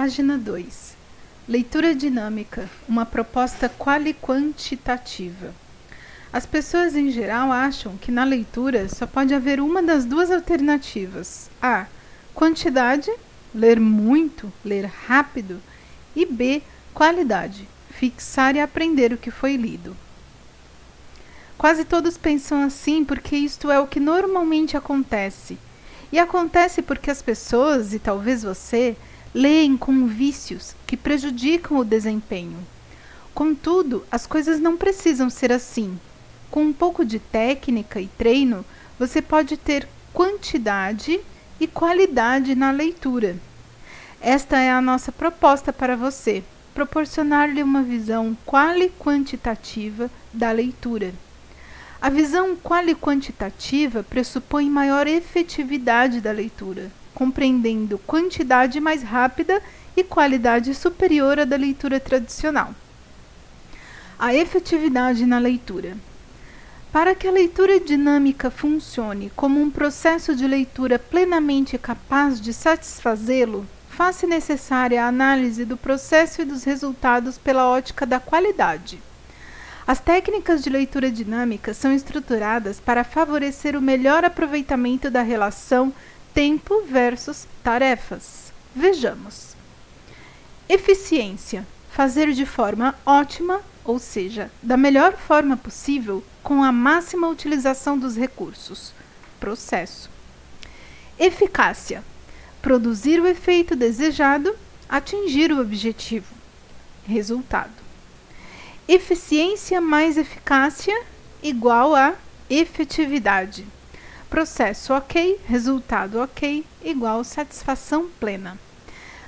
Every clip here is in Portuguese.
Página 2. Leitura dinâmica, uma proposta quali-quantitativa. As pessoas em geral acham que na leitura só pode haver uma das duas alternativas: A. Quantidade, ler muito, ler rápido, e B. Qualidade, fixar e aprender o que foi lido. Quase todos pensam assim porque isto é o que normalmente acontece. E acontece porque as pessoas, e talvez você, leem com vícios que prejudicam o desempenho. Contudo, as coisas não precisam ser assim. Com um pouco de técnica e treino, você pode ter quantidade e qualidade na leitura. Esta é a nossa proposta para você: proporcionar-lhe uma visão quali-quantitativa da leitura. A visão quali-quantitativa pressupõe maior efetividade da leitura, compreendendo quantidade mais rápida e qualidade superior à da leitura tradicional. A efetividade na leitura. Para que a leitura dinâmica funcione como um processo de leitura plenamente capaz de satisfazê-lo, faz-se necessária a análise do processo e dos resultados pela ótica da qualidade. As técnicas de leitura dinâmica são estruturadas para favorecer o melhor aproveitamento da relação tempo versus tarefas. Vejamos. Eficiência: fazer de forma ótima, ou seja, da melhor forma possível, com a máxima utilização dos recursos. Processo. Eficácia: produzir o efeito desejado, atingir o objetivo. Resultado. Eficiência mais eficácia igual a efetividade. Processo ok, resultado ok, igual satisfação plena.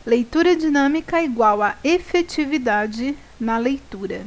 Leitura dinâmica igual a efetividade na leitura.